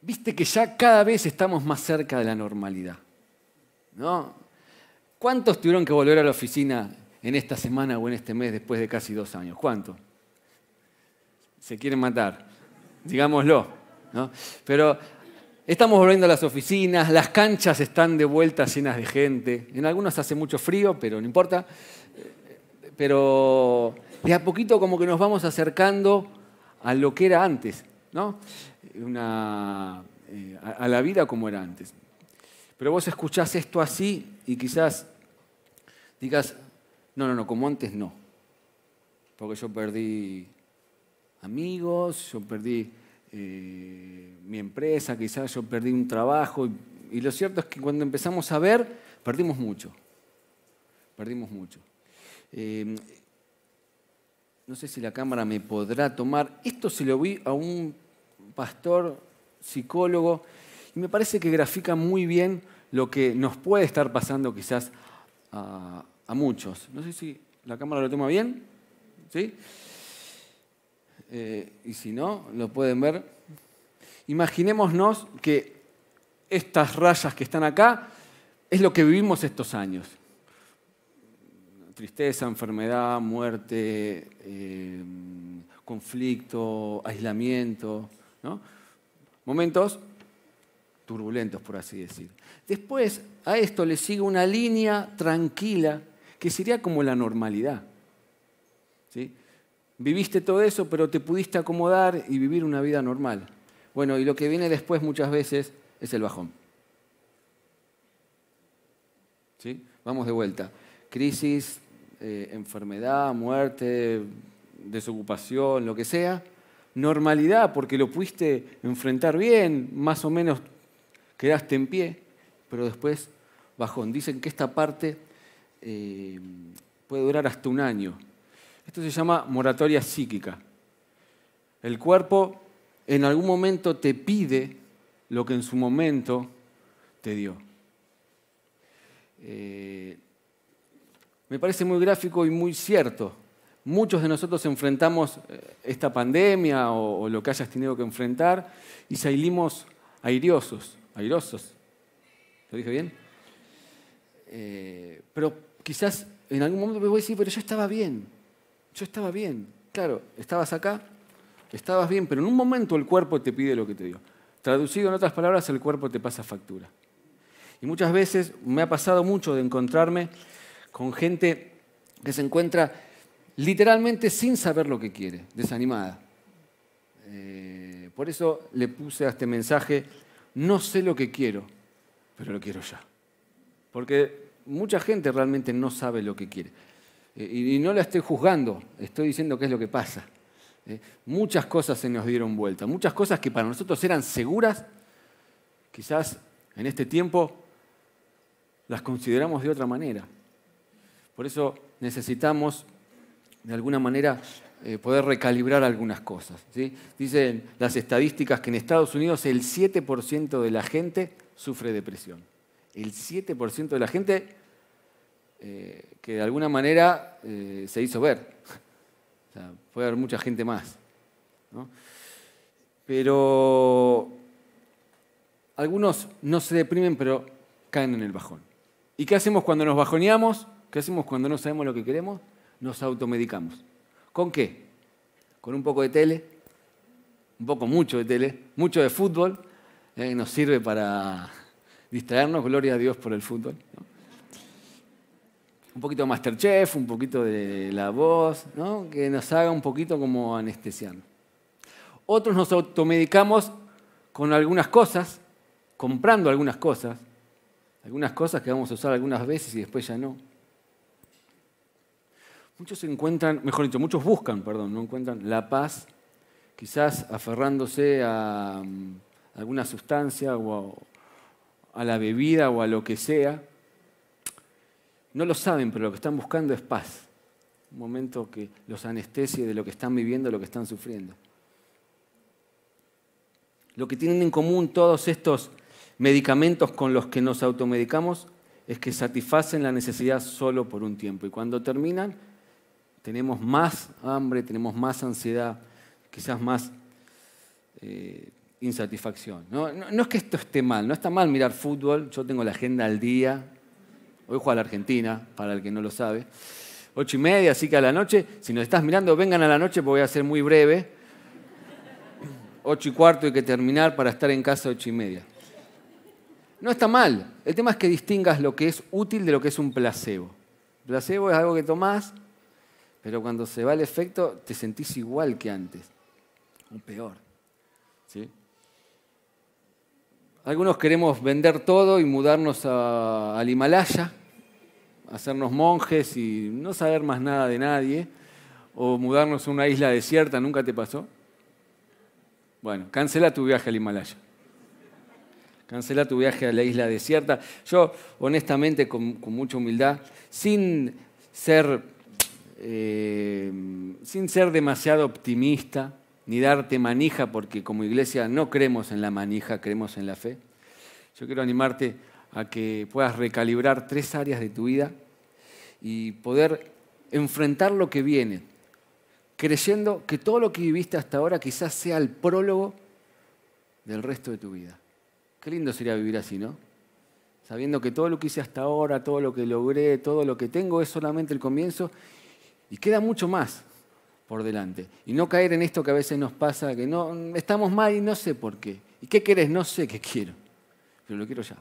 viste que ya cada vez estamos más cerca de la normalidad. ¿no? ¿Cuántos tuvieron que volver a la oficina en esta semana o en este mes después de casi dos años? ¿Cuántos? Se quieren matar, digámoslo. ¿no? Pero estamos volviendo a las oficinas, las canchas están de vuelta llenas de gente. En algunas hace mucho frío, pero no importa. Pero de a poquito como que nos vamos acercando a lo que era antes, ¿no? Una, eh, a la vida como era antes. Pero vos escuchás esto así y quizás digas, no, no, no, como antes no. Porque yo perdí amigos, yo perdí eh, mi empresa, quizás yo perdí un trabajo. Y, lo cierto es que cuando empezamos a ver, perdimos mucho. Perdimos mucho. Eh, no sé si la cámara me podrá tomar. Esto se lo vi a un pastor psicólogo y me parece que grafica muy bien lo que nos puede estar pasando quizás a, muchos. No sé si la cámara lo toma bien. ¿Sí? Eh, y si no, lo pueden ver. Imaginémonos que estas rayas que están acá es lo que vivimos estos años tristeza, enfermedad, muerte, eh, conflicto, aislamiento, momentos turbulentos, por así decir. Después a esto le sigue una línea tranquila que sería como la normalidad. ¿sí? Viviste todo eso, pero te pudiste acomodar y vivir una vida normal. Bueno, y lo que viene después muchas veces es el bajón. ¿Sí? Vamos de vuelta. Crisis, eh, enfermedad, muerte, desocupación, lo que sea, normalidad porque lo pudiste enfrentar bien, más o menos quedaste en pie, pero después bajón. Dicen que esta parte eh, puede durar hasta un año. Esto se llama moratoria psíquica. El cuerpo en algún momento te pide lo que en su momento te dio. Eh, me parece muy gráfico y muy cierto. Muchos de nosotros enfrentamos eh, esta pandemia o, lo que hayas tenido que enfrentar y salimos airiosos, airosos. ¿Lo dije bien? Eh, pero quizás en algún momento me voy a decir, pero yo estaba bien, yo estaba bien. Claro, estabas acá, estabas bien, pero en un momento el cuerpo te pide lo que te dio. Traducido en otras palabras, el cuerpo te pasa factura. Y muchas veces me ha pasado mucho de encontrarme con gente que se encuentra literalmente sin saber lo que quiere, desanimada. Eh, por eso le puse a este mensaje, no sé lo que quiero, pero lo quiero ya. Porque mucha gente realmente no sabe lo que quiere. Eh, y no la estoy juzgando, estoy diciendo qué es lo que pasa. Eh, muchas cosas se nos dieron vuelta, muchas cosas que para nosotros eran seguras, quizás en este tiempo las consideramos de otra manera. Por eso necesitamos, de alguna manera, eh, poder recalibrar algunas cosas. Dicen las estadísticas que en Estados Unidos el 7% de la gente sufre depresión. El 7% de la gente eh, que de alguna manera eh, se hizo ver. puede haber mucha gente más. Pero algunos no se deprimen, pero caen en el bajón. ¿Y qué hacemos cuando nos bajoneamos? ¿Qué hacemos cuando no sabemos lo que queremos? Nos automedicamos. ¿Con qué? Con un poco de tele, un poco mucho de tele, mucho de fútbol, que nos sirve para distraernos, gloria a Dios por el fútbol. Un poquito de Masterchef, un poquito de la voz, que nos haga un poquito como anestesiando. Otros nos automedicamos con algunas cosas, comprando algunas cosas, algunas cosas que vamos a usar algunas veces y después ya no. Muchos encuentran, mejor dicho, muchos buscan, perdón, no encuentran la paz, quizás aferrándose a, mm, alguna sustancia o a, la bebida o a lo que sea. No lo saben, pero lo que están buscando es paz. Un momento que los anestesie de lo que están viviendo, lo que están sufriendo. Lo que tienen en común todos estos medicamentos con los que nos automedicamos es que satisfacen la necesidad solo por un tiempo y cuando terminan tenemos más hambre, tenemos más ansiedad, quizás más eh, insatisfacción. ¿no? No, es que esto esté mal, no está mal mirar fútbol, yo tengo la agenda al día, hoy juega la Argentina, para el que no lo sabe, ocho y media, así que a la noche, si nos estás mirando, vengan a la noche porque voy a ser muy breve, ocho y cuarto hay que terminar para estar en casa ocho y media. No está mal, el tema es que distingas lo que es útil de lo que es un placebo. Placebo es algo que tomás, pero cuando se va el efecto te sentís igual que antes, o peor. ¿sí? Algunos queremos vender todo y mudarnos al Himalaya, hacernos monjes y no saber más nada de nadie, o mudarnos a una isla desierta, ¿nunca te pasó? Bueno, cancela tu viaje al Himalaya. Cancela tu viaje a la isla desierta. Yo, honestamente, con, mucha humildad, sin ser, eh, sin ser demasiado optimista, ni darte manija, porque como iglesia no creemos en la manija, creemos en la fe. Yo quiero animarte a que puedas recalibrar tres áreas de tu vida y poder enfrentar lo que viene, creyendo que todo lo que viviste hasta ahora quizás sea el prólogo del resto de tu vida. Qué lindo sería vivir así, ¿no? Sabiendo que todo lo que hice hasta ahora, todo lo que logré, todo lo que tengo es solamente el comienzo y queda mucho más por delante. Y no caer en esto que a veces nos pasa, que no estamos mal y no sé por qué. ¿Y qué querés? No sé qué quiero, pero lo quiero ya.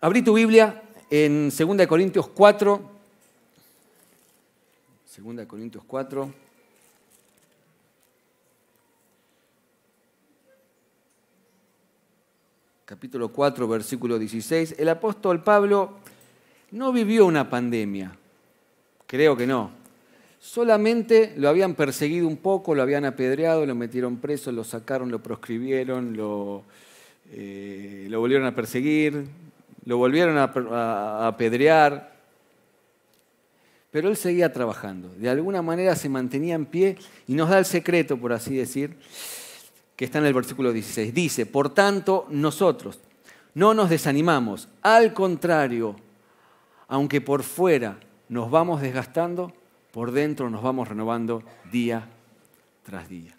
Abrí tu Biblia en 2 Corintios 4. 2 Corintios 4. Capítulo 4, versículo 16. El apóstol Pablo no vivió una pandemia. Creo que no Solamente lo habían perseguido un poco, lo habían apedreado, lo metieron preso, lo sacaron, lo proscribieron, lo, eh, volvieron a perseguir, lo volvieron a, apedrear. Pero él seguía trabajando. De alguna manera se mantenía en pie y nos da el secreto, por así decir, que está en el versículo 16. Dice, por tanto, nosotros no nos desanimamos. Al contrario, aunque por fuera nos vamos desgastando, por dentro nos vamos renovando día tras día.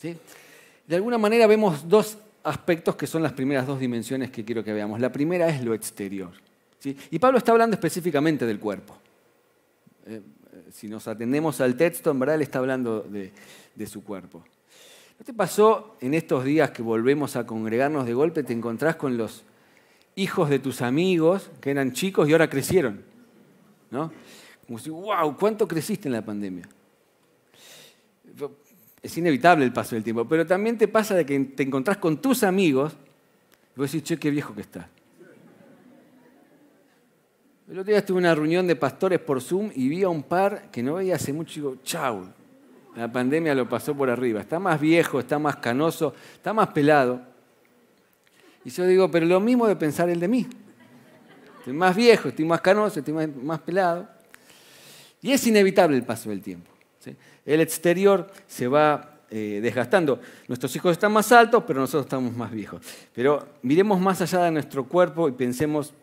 De alguna manera vemos dos aspectos que son las primeras dos dimensiones que quiero que veamos. La primera es lo exterior. Y Pablo está hablando específicamente del cuerpo. Eh, si nos atendemos al texto, en verdad él está hablando de, de su cuerpo. ¿No te pasó en estos días que volvemos a congregarnos de golpe, te encontrás con los hijos de tus amigos que eran chicos y ahora crecieron? ¿No? Como si, wow, ¿cuánto creciste en la pandemia? Es inevitable el paso del tiempo, pero también te pasa de que te encontrás con tus amigos y vos decís, che, qué viejo que estás. El otro día estuve en una reunión de pastores por Zoom y vi a un par que no veía hace mucho y digo, chau, la pandemia lo pasó por arriba. Está más viejo, está más canoso, está más pelado. Y yo digo, pero lo mismo de pensar el de mí. Estoy más viejo, estoy más canoso, estoy más pelado. Y es inevitable el paso del tiempo. El exterior se va eh, desgastando. Nuestros hijos están más altos, pero nosotros estamos más viejos. Pero miremos más allá de nuestro cuerpo y pensemos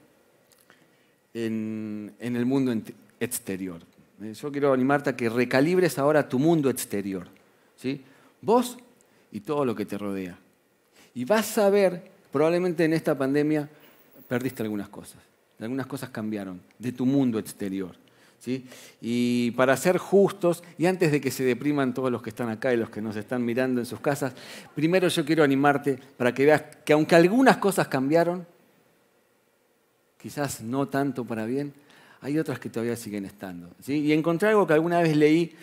en, el mundo exterior. Eh, yo quiero animarte a que recalibres ahora tu mundo exterior. ¿sí? Vos y todo lo que te rodea. Y vas a ver, probablemente en esta pandemia perdiste algunas cosas. Algunas cosas cambiaron de tu mundo exterior. Y para ser justos, y antes de que se depriman todos los que están acá y los que nos están mirando en sus casas, primero yo quiero animarte para que veas que aunque algunas cosas cambiaron, quizás no tanto para bien, hay otras que todavía siguen estando. Y encontré algo que alguna vez leí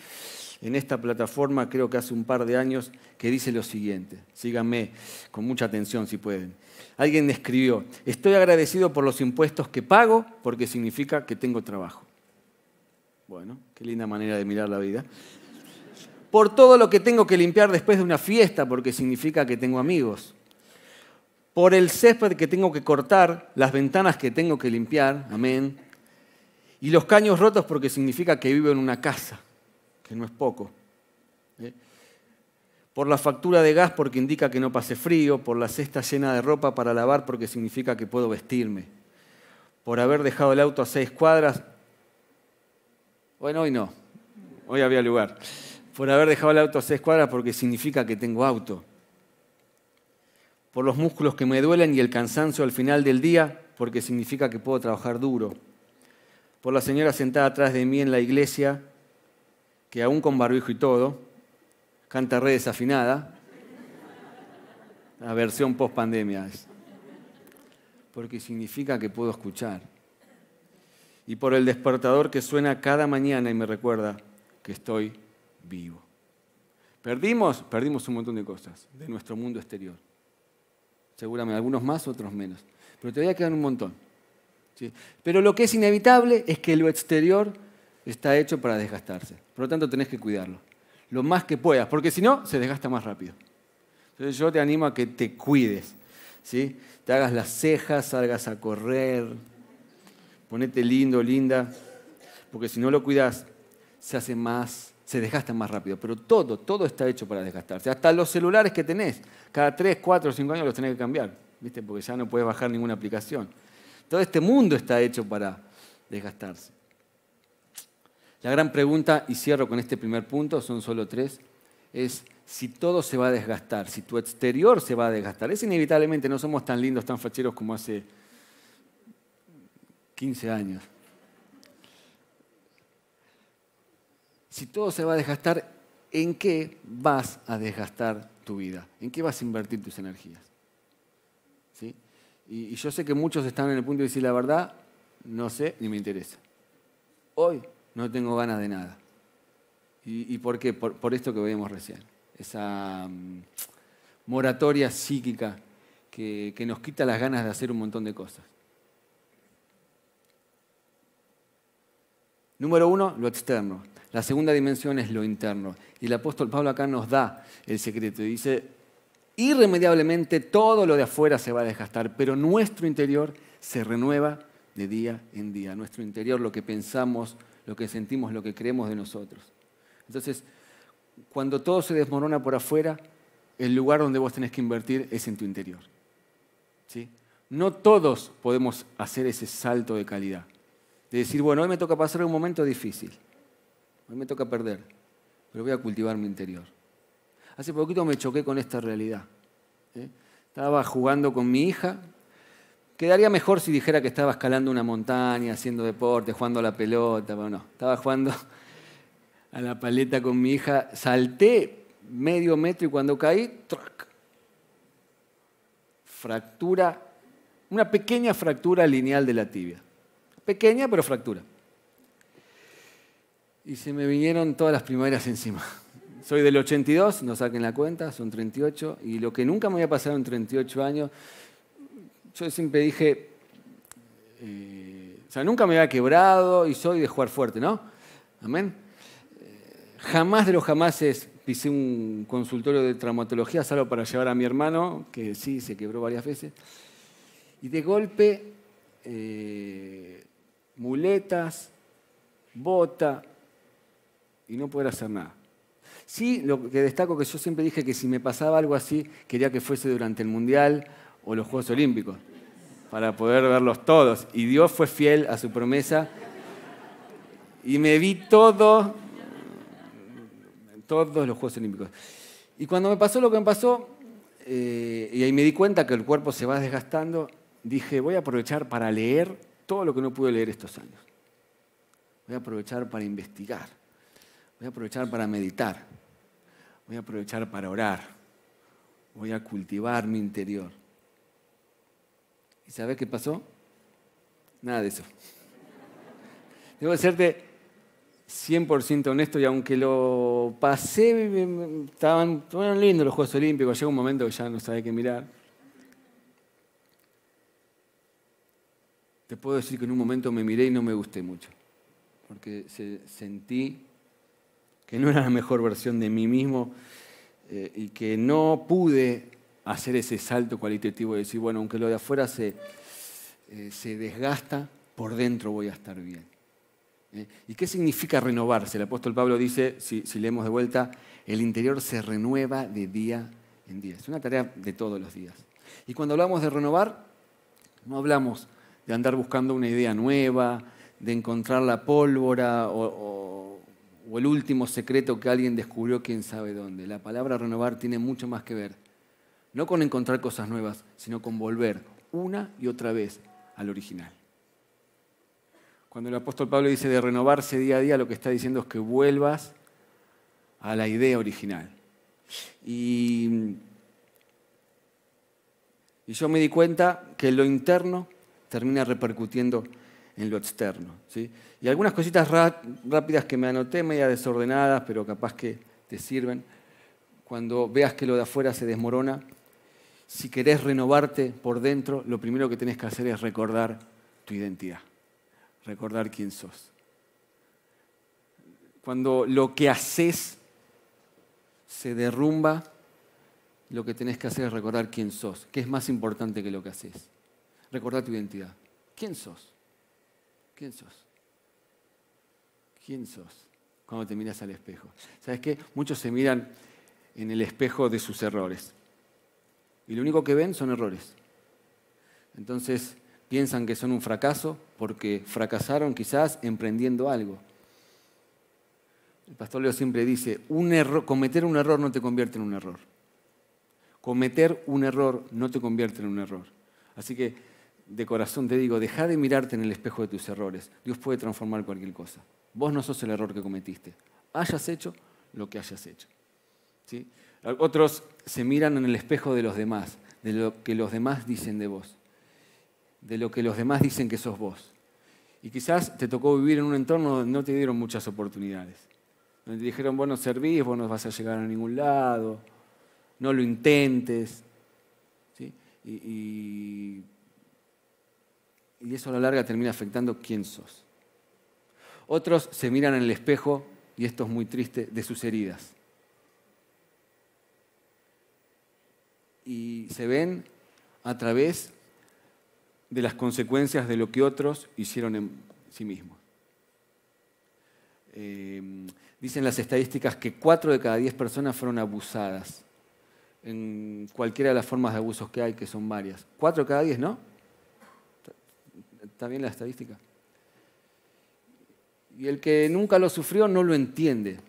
en esta plataforma, creo que hace un par de años, que dice lo siguiente. Síganme con mucha atención si pueden. Alguien escribió, estoy agradecido por los impuestos que pago porque significa que tengo trabajo. Bueno, qué linda manera de mirar la vida. Por todo lo que tengo que limpiar después de una fiesta, porque significa que tengo amigos. Por el césped que tengo que cortar, las ventanas que tengo que limpiar, amén. Y los caños rotos porque significa que vivo en una casa, que no es poco. ¿eh? Por la factura de gas porque indica que no pase frío, por la cesta llena de ropa para lavar porque significa que puedo vestirme. Por haber dejado el auto a seis cuadras bueno, hoy no. Hoy había lugar. Por haber dejado el auto a seis cuadras porque significa que tengo auto. por los músculos que me duelen y el cansancio al final del día, porque significa que puedo trabajar duro. Por la señora sentada atrás de mí en la iglesia, que aún con barbijo y todo, canta re desafinada. La versión post pandemia Porque significa que puedo escuchar. Y por el despertador que suena cada mañana y me recuerda que estoy vivo. Perdimos, perdimos un montón de cosas de nuestro mundo exterior. Seguramente, algunos más, otros menos. Pero todavía quedan un montón. Pero lo que es inevitable es que lo exterior está hecho para desgastarse. Por lo tanto, tenés que cuidarlo. Lo más que puedas, porque si no, se desgasta más rápido. Entonces yo te animo a que te cuides. ¿sí? Te hagas las cejas, salgas a correr, ponete lindo, linda, porque si no lo cuidas, se hace más se desgastan más rápido. Pero todo, todo está hecho para desgastarse. Hasta los celulares que tenés, cada 3, 4, 5 años los tenés que cambiar, ¿viste? porque ya no puedes bajar ninguna aplicación. Todo este mundo está hecho para desgastarse. La gran pregunta, y cierro con este primer punto, son solo tres, es si todo se va a desgastar, si tu exterior se va a desgastar. Es inevitablemente, no somos tan lindos, tan facheros como hace 15 años. si todo se va a desgastar, ¿en qué vas a desgastar tu vida? ¿En qué vas a invertir tus energías? ¿Sí? Y, yo sé que muchos están en el punto de decir la verdad, no sé ni me interesa. Hoy no tengo ganas de nada. ¿Y, por qué? Por, esto que veíamos recién. Esa mm, moratoria psíquica que nos quita las ganas de hacer un montón de cosas. Número uno, lo externo. La segunda dimensión es lo interno. Y el apóstol Pablo acá nos da el secreto y dice, irremediablemente todo lo de afuera se va a desgastar, pero nuestro interior se renueva de día en día. Nuestro interior, lo que pensamos, lo que sentimos, lo que creemos de nosotros. Entonces, cuando todo se desmorona por afuera, el lugar donde vos tenés que invertir es en tu interior. ¿Sí? No todos podemos hacer ese salto de calidad. De decir, bueno, hoy me toca pasar un momento difícil. Hoy me toca perder, pero voy a cultivar mi interior. Hace poquito me choqué con esta realidad. ¿eh? Estaba jugando con mi hija. Quedaría mejor si dijera que estaba escalando una montaña, haciendo deporte, jugando a la pelota. Bueno, no, estaba jugando a la paleta con mi hija. Salté medio metro y cuando caí, ¡trac! fractura, una pequeña fractura lineal de la tibia. Pequeña, pero fractura y se me vinieron todas las primaveras encima. Soy del 82, no saquen la cuenta, son 38, y lo que nunca me había pasado en 38 años, yo siempre dije, eh, o sea, nunca me había quebrado y soy de jugar fuerte, ¿no? Amén. Eh, jamás de los jamases pisé un consultorio de traumatología, salvo para llevar a mi hermano, que sí, se quebró varias veces. Y de golpe, eh, muletas, bota, y no poder hacer nada. Sí, lo que destaco que yo siempre dije que si me pasaba algo así, quería que fuese durante el Mundial o los Juegos Olímpicos, para poder verlos todos. Y Dios fue fiel a su promesa y me vi todo, todos los Juegos Olímpicos. Y cuando me pasó lo que me pasó, eh, y ahí me di cuenta que el cuerpo se va desgastando, dije, voy a aprovechar para leer todo lo que no pude leer estos años. Voy a aprovechar para investigar. Voy a aprovechar para meditar. Voy a aprovechar para orar. Voy a cultivar mi interior. ¿Y sabes qué pasó? Nada de eso. Debo serte 100% honesto y aunque lo pasé, estaban, estaban lindos los Juegos Olímpicos, llega un momento que ya no sabía qué mirar. Te puedo decir que en un momento me miré y no me gusté mucho, porque sentí que no era la mejor versión de mí mismo eh, y que no pude hacer ese salto cualitativo de decir, bueno, aunque lo de afuera se, eh, se desgasta, por dentro voy a estar bien. ¿eh? ¿Y qué significa renovarse? El apóstol Pablo dice, si, si leemos de vuelta, el interior se renueva de día en día. Es una tarea de todos los días. Y cuando hablamos de renovar, no hablamos de andar buscando una idea nueva, de encontrar la pólvora o o el último secreto que alguien descubrió quién sabe dónde. La palabra renovar tiene mucho más que ver. No con encontrar cosas nuevas, sino con volver una y otra vez al original. Cuando el apóstol Pablo dice de renovarse día a día, lo que está diciendo es que vuelvas a la idea original. Y, yo me di cuenta que lo interno termina repercutiendo en lo externo. ¿sí? Y algunas cositas rápidas que me anoté, media desordenadas, pero capaz que te sirven. Cuando veas que lo de afuera se desmorona, si querés renovarte por dentro, lo primero que tenés que hacer es recordar tu identidad, recordar quién sos. Cuando lo que haces se derrumba, lo que tenés que hacer es recordar quién sos, que es más importante que lo que haces. Recordar tu identidad. ¿Quién sos? ¿Quién sos? ¿Quién sos? Cuando te miras al espejo. ¿Sabes qué? Muchos se miran en el espejo de sus errores. Y lo único que ven son errores. Entonces piensan que son un fracaso porque fracasaron quizás emprendiendo algo. El pastor Leo siempre dice, un error, cometer un error no te convierte en un error. Cometer un error no te convierte en un error. Así que de corazón te digo, deja de mirarte en el espejo de tus errores. Dios puede transformar cualquier cosa. Vos no sos el error que cometiste. Hayas hecho lo que hayas hecho. ¿Sí? Otros se miran en el espejo de los demás, de lo que los demás dicen de vos, de lo que los demás dicen que sos vos. Y quizás te tocó vivir en un entorno donde no te dieron muchas oportunidades. Donde te dijeron, vos no servís, vos no vas a llegar a ningún lado, no lo intentes. Y, y eso a la larga termina afectando quién sos. Otros se miran en el espejo, y esto es muy triste, de sus heridas. Y se ven a través de las consecuencias de lo que otros hicieron en sí mismos. Eh, dicen las estadísticas que cuatro de cada diez personas fueron abusadas en cualquiera de las formas de abusos que hay, que son varias. Cuatro de cada diez, ¿no? ¿Está bien la estadística? Y el que nunca lo sufrió no lo entiende,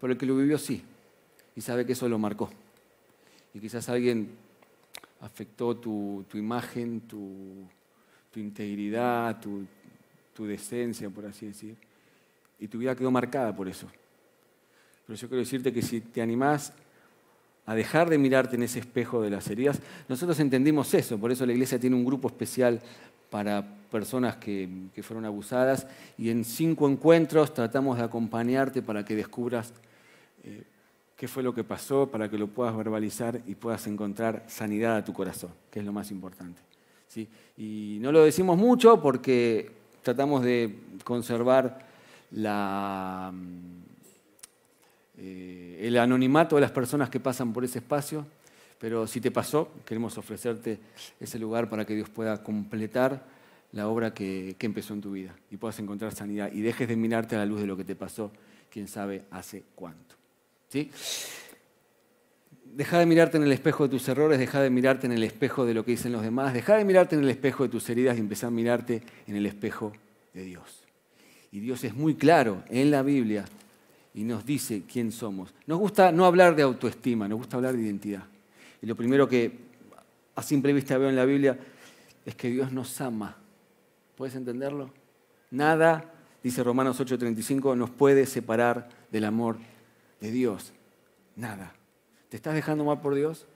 pero el que lo vivió sí, y sabe que eso lo marcó. Y quizás alguien afectó tu, imagen, tu, integridad, tu, decencia, por así decir, y tu vida quedó marcada por eso. Pero yo quiero decirte que si te animás a dejar de mirarte en ese espejo de las heridas, nosotros entendimos eso, por eso la iglesia tiene un grupo especial para personas que, fueron abusadas y en cinco encuentros tratamos de acompañarte para que descubras eh, qué fue lo que pasó, para que lo puedas verbalizar y puedas encontrar sanidad a tu corazón, que es lo más importante. Y no lo decimos mucho porque tratamos de conservar eh, el anonimato de las personas que pasan por ese espacio pero si te pasó, queremos ofrecerte ese lugar para que Dios pueda completar la obra que, empezó en tu vida y puedas encontrar sanidad y dejes de mirarte a la luz de lo que te pasó, quién sabe hace cuánto. Deja de mirarte en el espejo de tus errores, deja de mirarte en el espejo de lo que dicen los demás, deja de mirarte en el espejo de tus heridas y empezar a mirarte en el espejo de Dios. Y Dios es muy claro en la Biblia y nos dice quién somos. Nos gusta no hablar de autoestima, nos gusta hablar de identidad. Y lo primero que a simple vista veo en la Biblia es que Dios nos ama. ¿Puedes entenderlo? Nada, dice Romanos 8:35, nos puede separar del amor de Dios. Nada. ¿Te estás dejando mal por Dios?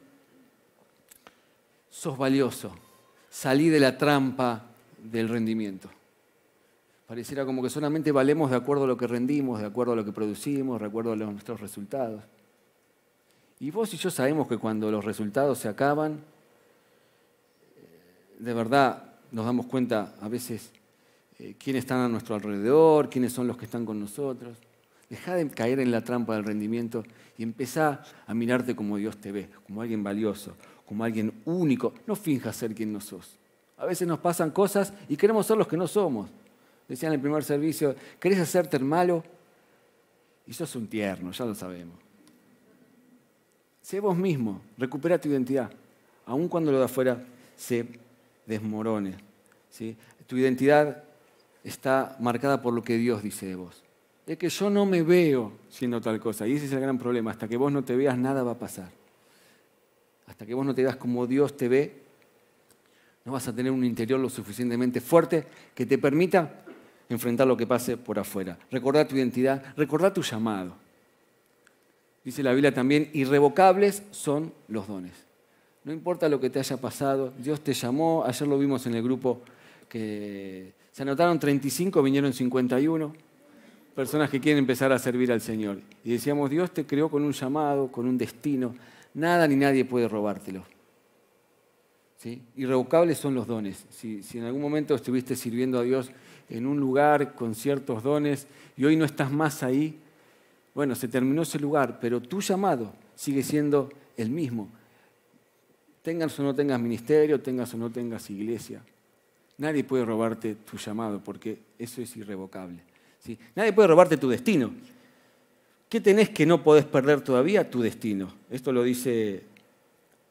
Sos valioso. Salí de la trampa del rendimiento. Pareciera como que solamente valemos de acuerdo a lo que rendimos, de acuerdo a lo que producimos, de acuerdo a nuestros resultados. Y vos y yo sabemos que cuando los resultados se acaban, eh, de verdad nos damos cuenta a veces eh, quiénes están a nuestro alrededor, quiénes son los que están con nosotros. Deja de caer en la trampa del rendimiento y empezá a mirarte como Dios te ve, como alguien valioso, como alguien único. No finjas ser quien no sos. A veces nos pasan cosas y queremos ser los que no somos. Decían en el primer servicio, ¿querés hacerte el malo? Y sos un tierno, ya lo sabemos. Sé vos mismo, recupera tu identidad, aun cuando lo de afuera se desmorone. Tu identidad está marcada por lo que Dios dice de vos. Es que yo no me veo siendo tal cosa, y ese es el gran problema. Hasta que vos no te veas, nada va a pasar. hasta que vos no te das como Dios te ve, no vas a tener un interior lo suficientemente fuerte que te permita enfrentar lo que pase por afuera. Recordar tu identidad, recordar tu llamado. Dice la Biblia también, irrevocables son los dones. No importa lo que te haya pasado, Dios te llamó, ayer lo vimos en el grupo que se anotaron 35, vinieron 51 personas que quieren empezar a servir al Señor. Y decíamos, Dios te creó con un llamado, con un destino. Nada ni nadie puede robártelo. ¿Sí? Irrevocables son los dones. Si, si en algún momento estuviste sirviendo a Dios en un lugar con ciertos dones y hoy no estás más ahí, bueno, se terminó ese lugar, pero tu llamado sigue siendo el mismo. Tengas o no tengas ministerio, tengas o no tengas iglesia. Nadie puede robarte tu llamado porque eso es irrevocable. ¿Sí? Nadie puede robarte tu destino. ¿Qué tenés que no podés perder todavía? Tu destino. Esto lo dice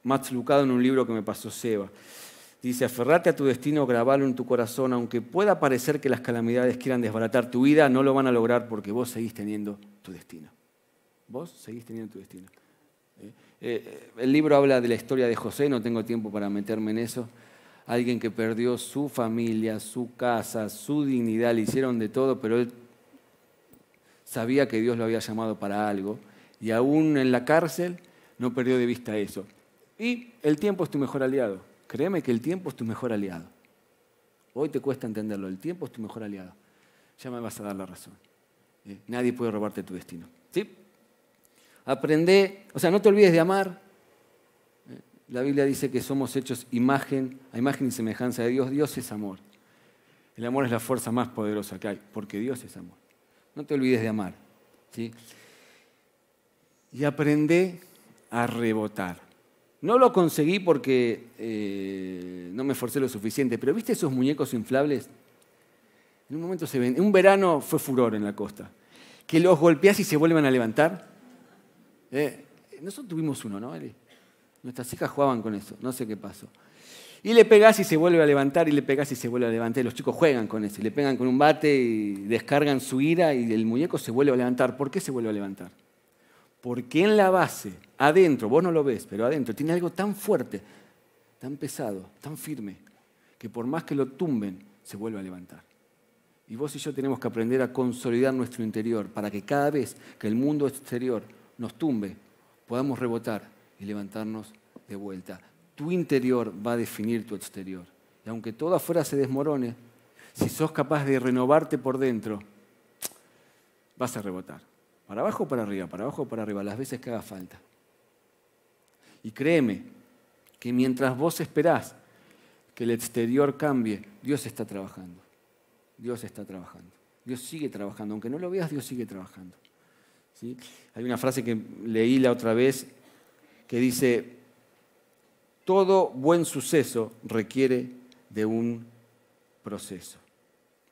Max Lucado en un libro que me pasó Seba. Dice, aferrate a tu destino, grabalo en tu corazón, aunque pueda parecer que las calamidades quieran desbaratar tu vida, no lo van a lograr porque vos seguís teniendo tu destino. Vos seguís teniendo tu destino. ¿Eh? Eh, el libro habla de la historia de José, no tengo tiempo para meterme en eso. Alguien que perdió su familia, su casa, su dignidad, le hicieron de todo, pero él sabía que Dios lo había llamado para algo y aún en la cárcel no perdió de vista eso. Y el tiempo es tu mejor aliado. Créeme que el tiempo es tu mejor aliado. Hoy te cuesta entenderlo, el tiempo es tu mejor aliado. Ya me vas a dar la razón. ¿eh? Nadie puede robarte tu destino. ¿Sí? Aprende, o sea, no te olvides de amar. La Biblia dice que somos hechos imagen, a imagen y semejanza de Dios. Dios es amor. El amor es la fuerza más poderosa que hay, porque Dios es amor. No te olvides de amar. ¿sí? Y aprende a rebotar. No lo conseguí porque eh, no me esforcé lo suficiente, pero ¿viste esos muñecos inflables? En un momento se ven. En un verano fue furor en la costa. Que los golpeas y se vuelven a levantar. Eh, nosotros tuvimos uno, ¿no? Nuestras hijas jugaban con eso, no sé qué pasó. Y le pegás y se vuelve a levantar, y le pegás y se vuelve a levantar. Y los chicos juegan con eso, le pegan con un bate y descargan su ira, y el muñeco se vuelve a levantar. ¿Por qué se vuelve a levantar? Porque en la base, adentro, vos no lo ves, pero adentro tiene algo tan fuerte, tan pesado, tan firme, que por más que lo tumben, se vuelve a levantar. Y vos y yo tenemos que aprender a consolidar nuestro interior para que cada vez que el mundo exterior nos tumbe, podamos rebotar y levantarnos de vuelta. Tu interior va a definir tu exterior. Y aunque todo afuera se desmorone, si sos capaz de renovarte por dentro, vas a rebotar. Para abajo o para arriba, para abajo o para arriba, las veces que haga falta. Y créeme que mientras vos esperás que el exterior cambie, Dios está trabajando. Dios está trabajando. Dios sigue trabajando. Aunque no lo veas, Dios sigue trabajando. ¿Sí? Hay una frase que leí la otra vez que dice, todo buen suceso requiere de un proceso.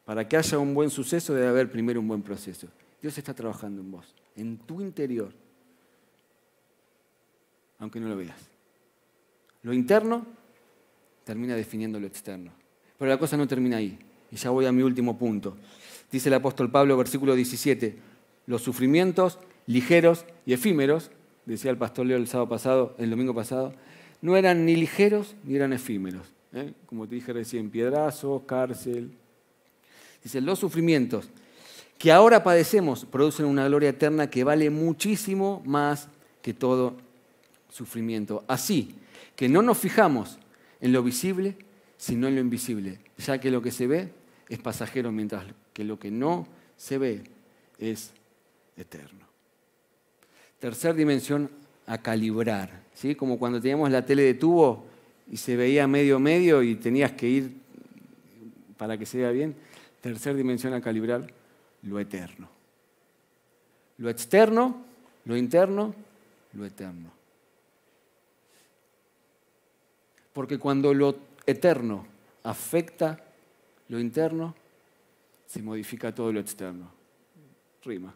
Para que haya un buen suceso debe haber primero un buen proceso. Dios está trabajando en vos, en tu interior, aunque no lo veas. Lo interno termina definiendo lo externo. Pero la cosa no termina ahí. Y ya voy a mi último punto. Dice el apóstol Pablo, versículo 17, los sufrimientos ligeros y efímeros, decía el pastor Leo el sábado pasado, el domingo pasado, no eran ni ligeros ni eran efímeros. ¿eh? Como te dije recién, piedrazos, cárcel. Dice, los sufrimientos que ahora padecemos producen una gloria eterna que vale muchísimo más que todo sufrimiento. Así que no nos fijamos en lo visible, sino en lo invisible, ya que lo que se ve es pasajero, mientras que lo que no se ve es eterno. Tercer dimensión a calibrar, ¿sí? como cuando teníamos la tele de tubo y se veía medio medio y tenías que ir para que se vea bien. Tercer dimensión a calibrar, lo eterno. Lo externo, lo interno, lo eterno. Porque cuando lo eterno afecta lo interno, se modifica todo lo externo. Rima.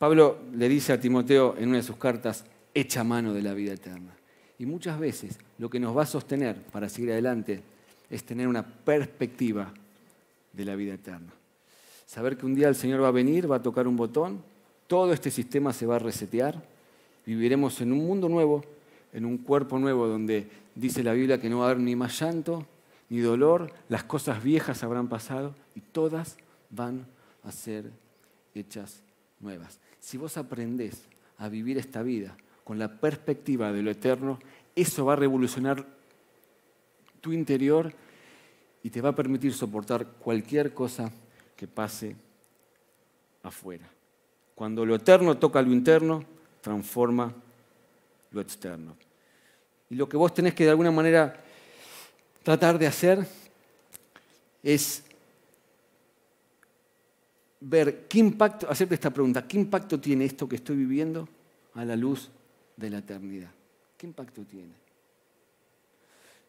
Pablo le dice a Timoteo en una de sus cartas, echa mano de la vida eterna. Y muchas veces lo que nos va a sostener para seguir adelante es tener una perspectiva de la vida eterna. Saber que un día el Señor va a venir, va a tocar un botón, todo este sistema se va a resetear, viviremos en un mundo nuevo, en un cuerpo nuevo donde dice la Biblia que no va a haber ni más llanto, ni dolor, las cosas viejas habrán pasado y todas van a ser hechas nuevas. Si vos aprendés a vivir esta vida con la perspectiva de lo eterno, eso va a revolucionar tu interior y te va a permitir soportar cualquier cosa que pase afuera. Cuando lo eterno toca lo interno, transforma lo externo. Y lo que vos tenés que de alguna manera tratar de hacer es ver qué impacto, hacerte esta pregunta, ¿qué impacto tiene esto que estoy viviendo a la luz de la eternidad? ¿Qué impacto tiene?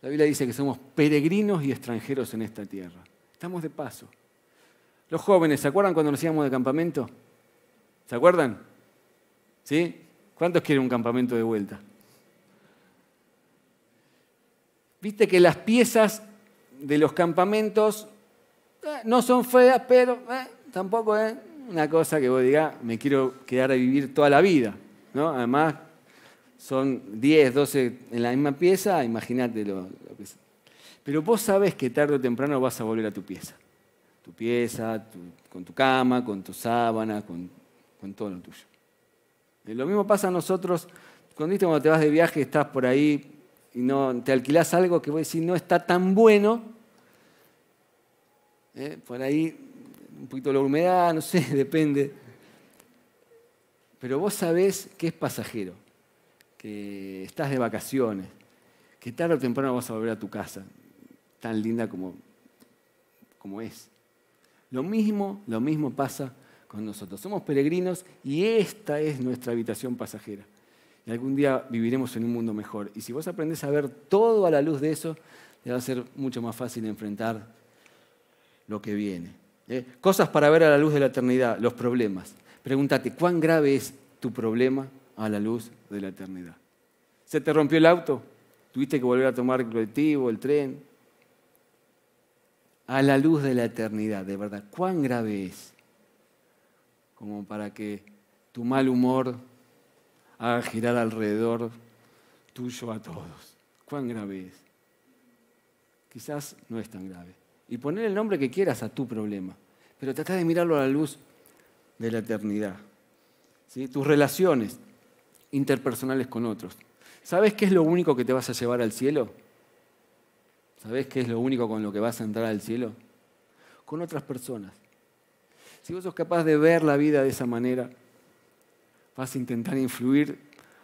La Biblia dice que somos peregrinos y extranjeros en esta tierra. Estamos de paso. Los jóvenes, ¿se acuerdan cuando nos íbamos de campamento? ¿Se acuerdan? ¿Sí? ¿Cuántos quieren un campamento de vuelta? Viste que las piezas de los campamentos eh, no son feas, pero eh, tampoco es una cosa que vos digas, me quiero quedar a vivir toda la vida. ¿no? Además, son 10, 12 en la misma pieza, imagínate lo, que es. Pero vos sabés que tarde o temprano vas a volver a tu pieza. Tu pieza, con tu cama, con tu sábana, con, todo lo tuyo. Y lo mismo pasa a nosotros cuando, cuando te vas de viaje, estás por ahí y no te alquilás algo que vos decís no está tan bueno, ¿eh? por ahí un poquito de la humedad, no sé, depende. Pero vos sabés que es pasajero, que estás de vacaciones, que tarde o temprano vas a volver a tu casa, tan linda como, como es. Lo mismo, lo mismo pasa con nosotros. Somos peregrinos y esta es nuestra habitación pasajera y algún día viviremos en un mundo mejor. Y si vos aprendés a ver todo a la luz de eso, te va a ser mucho más fácil enfrentar lo que viene. ¿Eh? Cosas para ver a la luz de la eternidad, los problemas. Pregúntate, ¿cuán grave es tu problema a la luz de la eternidad? ¿Se te rompió el auto? ¿Tuviste que volver a tomar el colectivo, el tren? A la luz de la eternidad, de verdad, ¿cuán grave es? Como para que tu mal humor haga girar alrededor tuyo a todos. ¿Cuán grave es? Quizás no es tan grave. Y poner el nombre que quieras a tu problema, pero trata de mirarlo a la luz de la eternidad. Tus relaciones interpersonales con otros. ¿Sabes qué es lo único que te vas a llevar al cielo? ¿Sabes qué es lo único con lo que vas a entrar al cielo? Con otras personas. Si vos sos capaz de ver la vida de esa manera, vas a intentar influir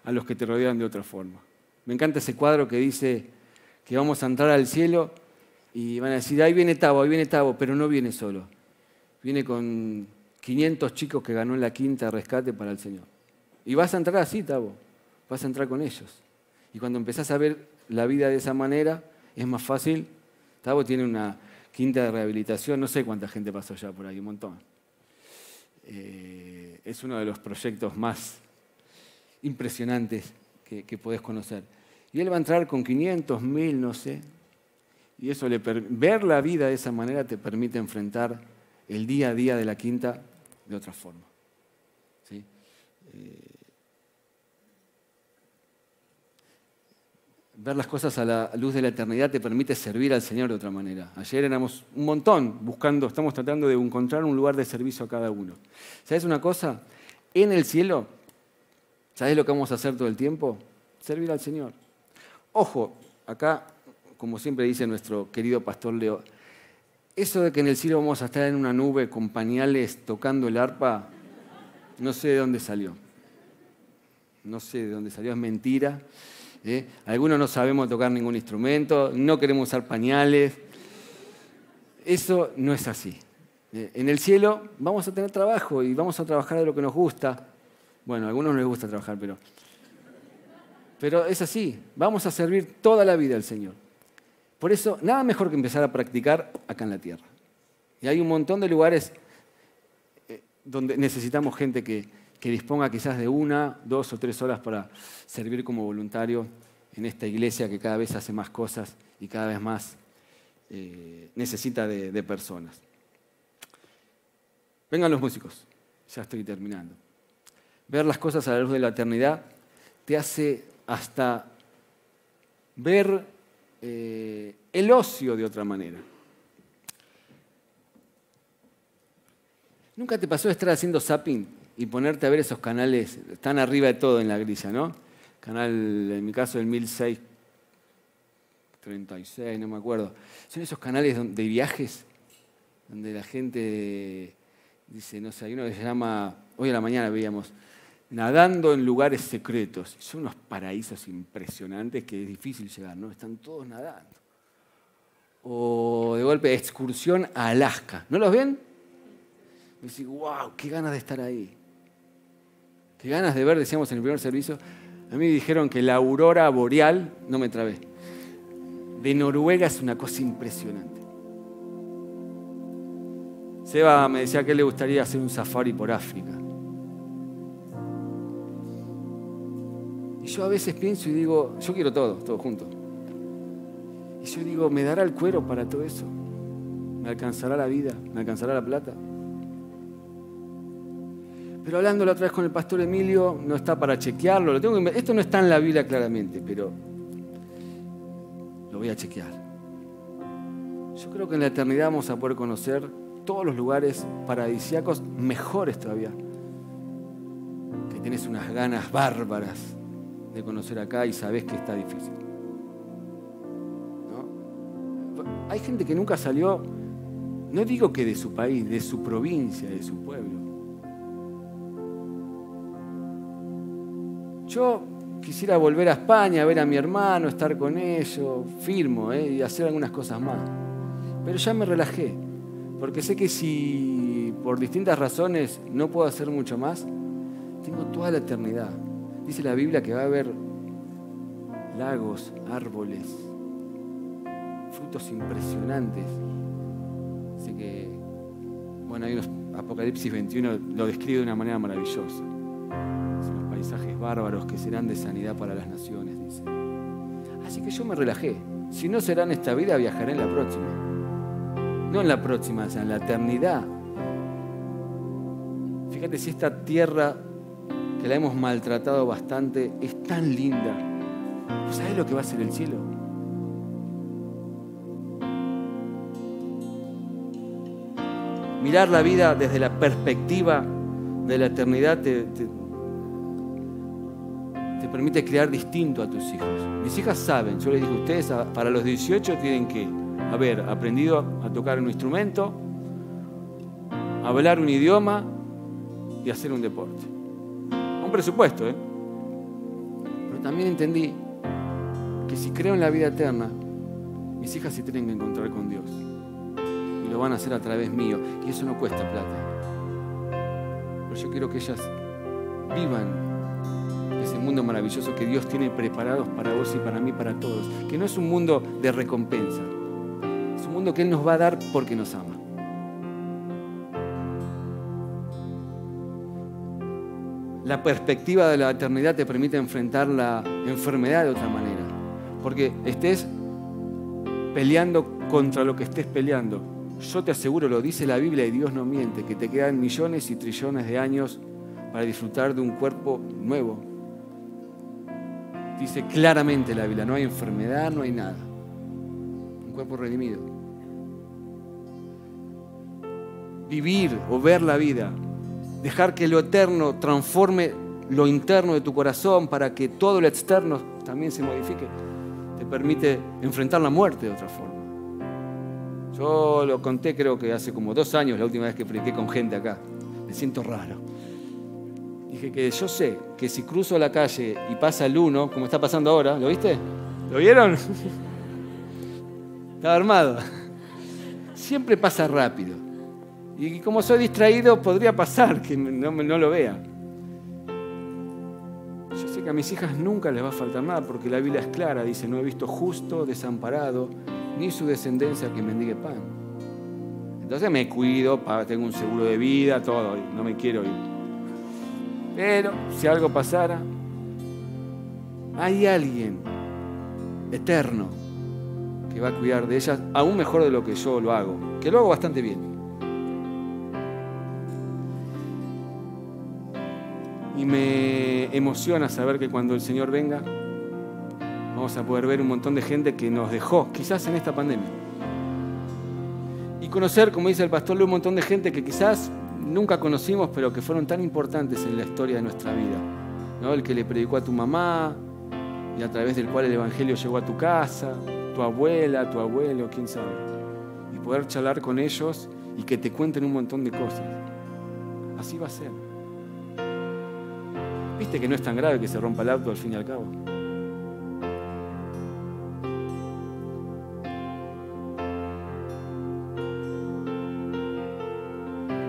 a los que te rodean de otra forma. Me encanta ese cuadro que dice que vamos a entrar al cielo y van a decir, ahí viene Tavo, ahí viene Tavo, pero no viene solo. Viene con 500 chicos que ganó en la quinta rescate para el Señor. Y vas a entrar así, Tavo, vas a entrar con ellos. Y cuando empezás a ver la vida de esa manera, es más fácil. Tavo tiene una quinta de rehabilitación, no sé cuánta gente pasó ya por ahí, un montón. Eh, es uno de los proyectos más impresionantes que, que, podés conocer. Y él va a entrar con 500, 1000, no sé. Y eso ver la vida de esa manera te permite enfrentar el día a día de la quinta de otra forma. Eh, ver las cosas a la luz de la eternidad te permite servir al Señor de otra manera. Ayer éramos un montón buscando, estamos tratando de encontrar un lugar de servicio a cada uno. ¿Sabes una cosa? En el cielo, ¿sabes lo que vamos a hacer todo el tiempo? Servir al Señor. Ojo, acá, como siempre dice nuestro querido pastor Leo, eso de que en el cielo vamos a estar en una nube con pañales tocando el arpa, no sé de dónde salió. No sé de dónde salió, es mentira. ¿eh? Algunos no sabemos tocar ningún instrumento, no queremos usar pañales. Eso no es así. ¿eh? En el cielo vamos a tener trabajo y vamos a trabajar de lo que nos gusta. Bueno, a algunos no les gusta trabajar, pero, pero es así. Vamos a servir toda la vida al Señor. Por eso, nada mejor que empezar a practicar acá en la tierra. Y hay un montón de lugares eh, donde necesitamos gente que, disponga quizás de una, dos o tres horas para servir como voluntario en esta iglesia que cada vez hace más cosas y cada vez más eh, necesita de, personas. Vengan los músicos, ya estoy terminando. Ver las cosas a la luz de la eternidad te hace hasta ver eh, el ocio de otra manera. ¿Nunca te pasó estar haciendo zapping y ponerte a ver esos canales, están arriba de todo en la grilla, ¿no? Canal, en mi caso, el 1636, no me acuerdo. Son esos canales de viajes donde la gente dice, no sé, hay uno que se llama, hoy a la mañana veíamos, nadando en lugares secretos. Son unos paraísos impresionantes que es difícil llegar, ¿no? Están todos nadando. O de golpe, excursión a Alaska. ¿No los ven? Y decís, wow, qué ganas de estar ahí. Qué ganas de ver, decíamos en el primer servicio. A mí me dijeron que la aurora boreal, no me trabé, de Noruega es una cosa impresionante. Seba me decía que le gustaría hacer un safari por África. Yo a veces pienso y digo, yo quiero todo, todo junto. Y yo digo, ¿me dará el cuero para todo eso? ¿Me alcanzará la vida? ¿Me alcanzará la plata? Pero hablando la otra vez con el pastor Emilio, no está para chequearlo. Lo tengo esto no está en la Biblia claramente, pero lo voy a chequear. Yo creo que en la eternidad vamos a poder conocer todos los lugares paradisíacos mejores todavía. Que tienes unas ganas bárbaras de conocer acá y sabes que está difícil. Hay gente que nunca salió, no digo que de su país, de su provincia, de su pueblo. Yo quisiera volver a España, ver a mi hermano, estar con ellos, firmo ¿eh? y hacer algunas cosas más. Pero ya me relajé, porque sé que si por distintas razones no puedo hacer mucho más, tengo toda la eternidad. Dice la Biblia que va a haber lagos, árboles, frutos impresionantes. Así que, bueno, hay unos, Apocalipsis 21 lo describe de una manera maravillosa paisajes bárbaros que serán de sanidad para las naciones, dice. Así que yo me relajé. Si no será en esta vida, viajaré en la próxima. No en la próxima, o sea, en la eternidad. Fíjate si esta tierra que la hemos maltratado bastante es tan linda. ¿Sabes lo que va a ser el cielo? Mirar la vida desde la perspectiva de la eternidad te, te permite crear distinto a tus hijos. Mis hijas saben, yo les digo, ustedes para los 18 tienen que haber aprendido a tocar un instrumento, hablar un idioma y hacer un deporte. Un presupuesto, ¿eh? Pero también entendí que si creo en la vida eterna, mis hijas se tienen que encontrar con Dios. Y lo van a hacer a través mío. Y eso no cuesta plata. Pero yo quiero que ellas vivan ese mundo maravilloso que Dios tiene preparados para vos y para mí, para todos. Que no es un mundo de recompensa, es un mundo que Él nos va a dar porque nos ama. La perspectiva de la eternidad te permite enfrentar la enfermedad de otra manera, porque estés peleando contra lo que estés peleando. Yo te aseguro, lo dice la Biblia y Dios no miente, que te quedan millones y trillones de años para disfrutar de un cuerpo nuevo, Dice claramente la Biblia, no hay enfermedad, no hay nada. Un cuerpo redimido. Vivir o ver la vida, dejar que lo eterno transforme lo interno de tu corazón para que todo lo externo también se modifique, te permite enfrentar la muerte de otra forma. Yo lo conté creo que hace como dos años, la última vez que prediqué con gente acá. Me siento raro. Dije que yo sé que si cruzo la calle y pasa el uno, como está pasando ahora, ¿lo viste? ¿Lo vieron? Estaba armado. Siempre pasa rápido. Y como soy distraído, podría pasar que no, lo vea. Yo sé que a mis hijas nunca les va a faltar nada porque la Biblia es clara. Dice, no he visto justo, desamparado, ni su descendencia que mendigue pan. Entonces me cuido, tengo un seguro de vida, todo, no me quiero ir. Pero si algo pasara, hay alguien eterno que va a cuidar de ellas aún mejor de lo que yo lo hago, que lo hago bastante bien. Y me emociona saber que cuando el Señor venga, vamos a poder ver un montón de gente que nos dejó, quizás en esta pandemia. Y conocer, como dice el pastor, un montón de gente que quizás nunca conocimos, pero que fueron tan importantes en la historia de nuestra vida. ¿no? El que le predicó a tu mamá y a través del cual el Evangelio llegó a tu casa, tu abuela, tu abuelo, quién sabe. Y poder charlar con ellos y que te cuenten un montón de cosas. Así va a ser. Viste que no es tan grave que se rompa el auto al fin y al cabo.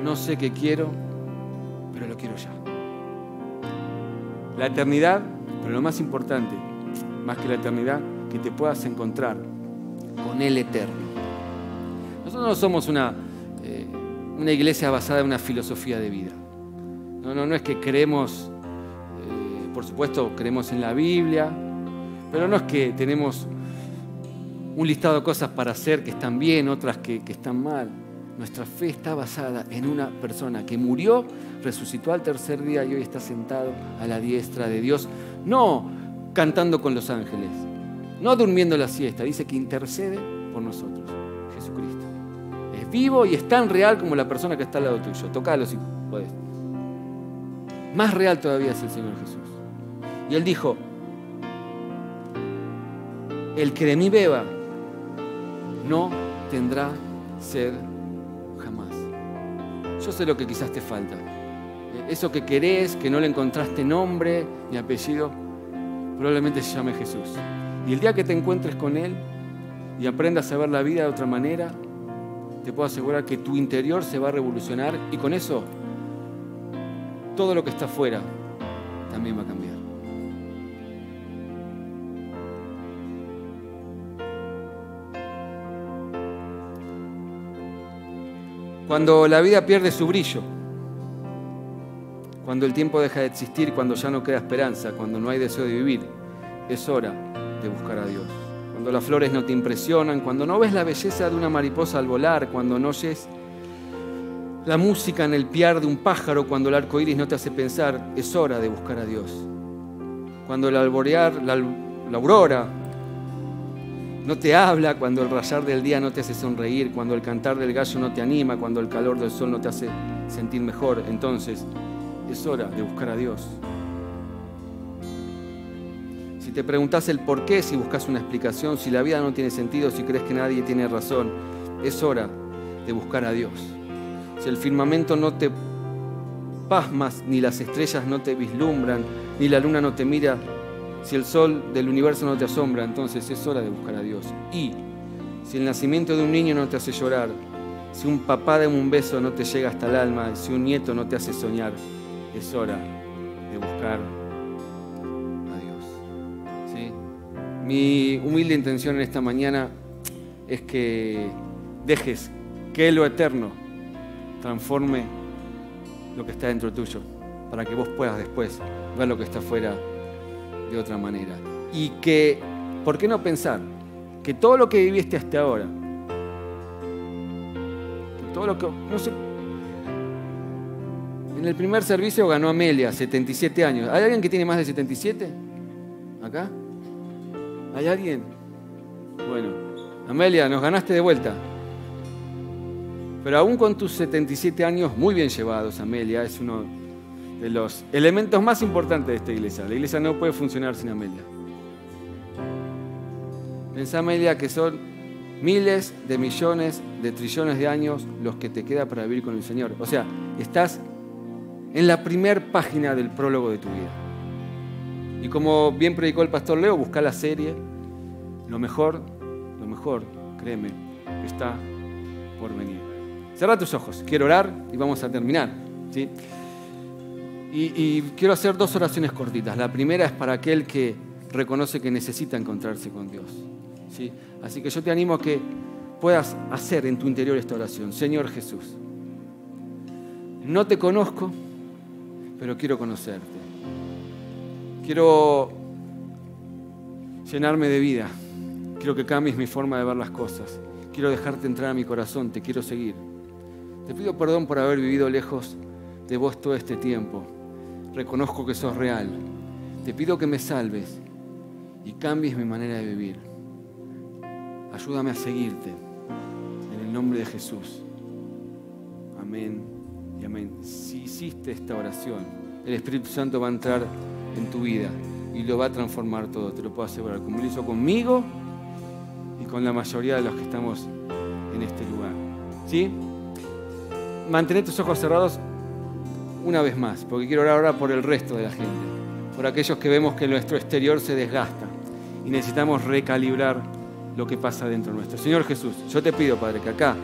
No sé qué quiero, pero lo quiero ya. La eternidad, pero lo más importante, más que la eternidad, que te puedas encontrar con el eterno. Nosotros no somos una, eh, una iglesia basada en una filosofía de vida. No, no, no es que creemos por supuesto, creemos en la Biblia, pero no es que tenemos un listado de cosas para hacer que están bien, otras que, están mal. Nuestra fe está basada en una persona que murió, resucitó al tercer día y hoy está sentado a la diestra de Dios, no cantando con los ángeles, no durmiendo la siesta, dice que intercede por nosotros, Jesucristo. Es vivo y es tan real como la persona que está al lado tuyo. Tocalo si puedes. Más real todavía es el Señor Jesús. Y él dijo, el que de mí beba no tendrá sed jamás. Yo sé lo que quizás te falta. Eso que querés, que no le encontraste nombre ni apellido, probablemente se llame Jesús. Y el día que te encuentres con Él y aprendas a ver la vida de otra manera, te puedo asegurar que tu interior se va a revolucionar y con eso todo lo que está afuera también va a cambiar. Cuando la vida pierde su brillo, cuando el tiempo deja de existir, cuando ya no queda esperanza, cuando no hay deseo de vivir, es hora de buscar a Dios. Cuando las flores no te impresionan, cuando no ves la belleza de una mariposa al volar, cuando no oyes la música en el piar de un pájaro, cuando el arco iris no te hace pensar, es hora de buscar a Dios. Cuando el alborear, la, la aurora no te habla cuando el rayar del día no te hace sonreír, cuando el cantar del gallo no te anima, cuando el calor del sol no te hace sentir mejor. Entonces es hora de buscar a Dios. Si te preguntas el por qué, si buscas una explicación, si la vida no tiene sentido, si crees que nadie tiene razón, es hora de buscar a Dios. Si el firmamento no te pasmas, ni las estrellas no te vislumbran, ni la luna no te mira, si el sol del universo no te asombra, entonces es hora de buscar a Dios. Y si el nacimiento de un niño no te hace llorar, si un papá de un beso no te llega hasta el alma, si un nieto no te hace soñar, es hora de buscar a Dios. ¿Sí? Mi humilde intención en esta mañana es que dejes que lo eterno transforme lo que está dentro tuyo, para que vos puedas después ver lo que está afuera de otra manera. Y que, ¿por qué no pensar que todo lo que viviste hasta ahora, todo lo que, no sé, en el primer servicio ganó Amelia, 77 años. ¿Hay alguien que tiene más de 77? ¿Acá? ¿Hay alguien? Bueno, Amelia, nos ganaste de vuelta. Pero aún con tus 77 años muy bien llevados, Amelia, es uno de los elementos más importantes de esta iglesia. La iglesia no puede funcionar sin Amelia. Pensá, Amelia, que son miles de millones de trillones de años los que te queda para vivir con el Señor. O sea, estás en la primer página del prólogo de tu vida. Y como bien predicó el pastor Leo, busca la serie. Lo mejor, lo mejor, créeme, está por venir. Cerra tus ojos. Quiero orar y vamos a terminar. ¿sí? Y, quiero hacer dos oraciones cortitas. La primera es para aquel que reconoce que necesita encontrarse con Dios. ¿sí? Así que yo te animo a que puedas hacer en tu interior esta oración. Señor Jesús, no te conozco, pero quiero conocerte. Quiero llenarme de vida. Quiero que cambies mi forma de ver las cosas. Quiero dejarte entrar a mi corazón. Te quiero seguir. Te pido perdón por haber vivido lejos de vos todo este tiempo reconozco que sos real. Te pido que me salves y cambies mi manera de vivir. Ayúdame a seguirte. En el nombre de Jesús. Amén y amén. Si hiciste esta oración, el Espíritu Santo va a entrar en tu vida y lo va a transformar todo, te lo puedo asegurar, como lo hizo conmigo y con la mayoría de los que estamos en este lugar. ¿Sí? Mantén tus ojos cerrados una vez más, porque quiero orar ahora por el resto de la gente, por aquellos que vemos que nuestro exterior se desgasta y necesitamos recalibrar lo que pasa dentro nuestro. Señor Jesús, yo te pido, Padre, que acá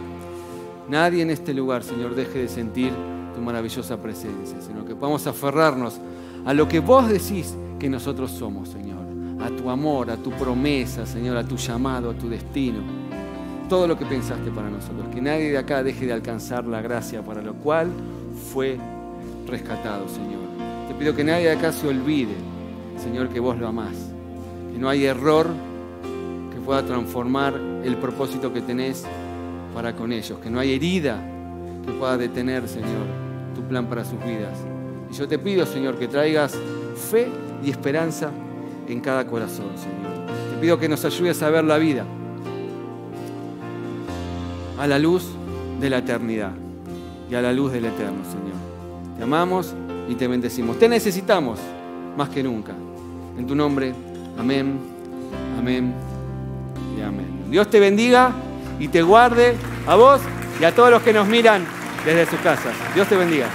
nadie en este lugar, Señor, deje de sentir tu maravillosa presencia, sino que podamos aferrarnos a lo que vos decís que nosotros somos, Señor, a tu amor, a tu promesa, Señor, a tu llamado, a tu destino, todo lo que pensaste para nosotros, que nadie de acá deje de alcanzar la gracia para lo cual fue rescatado, Señor. Te pido que nadie acá se olvide, Señor, que vos lo amás, que no hay error que pueda transformar el propósito que tenés para con ellos, que no hay herida que pueda detener, Señor, tu plan para sus vidas. Y yo te pido, Señor, que traigas fe y esperanza en cada corazón, Señor. Te pido que nos ayudes a ver la vida a la luz de la eternidad y a la luz del eterno, Señor. Te amamos y te bendecimos. Te necesitamos más que nunca. En tu nombre, amén, amén y amén. Dios te bendiga y te guarde a vos y a todos los que nos miran desde sus casas. Dios te bendiga.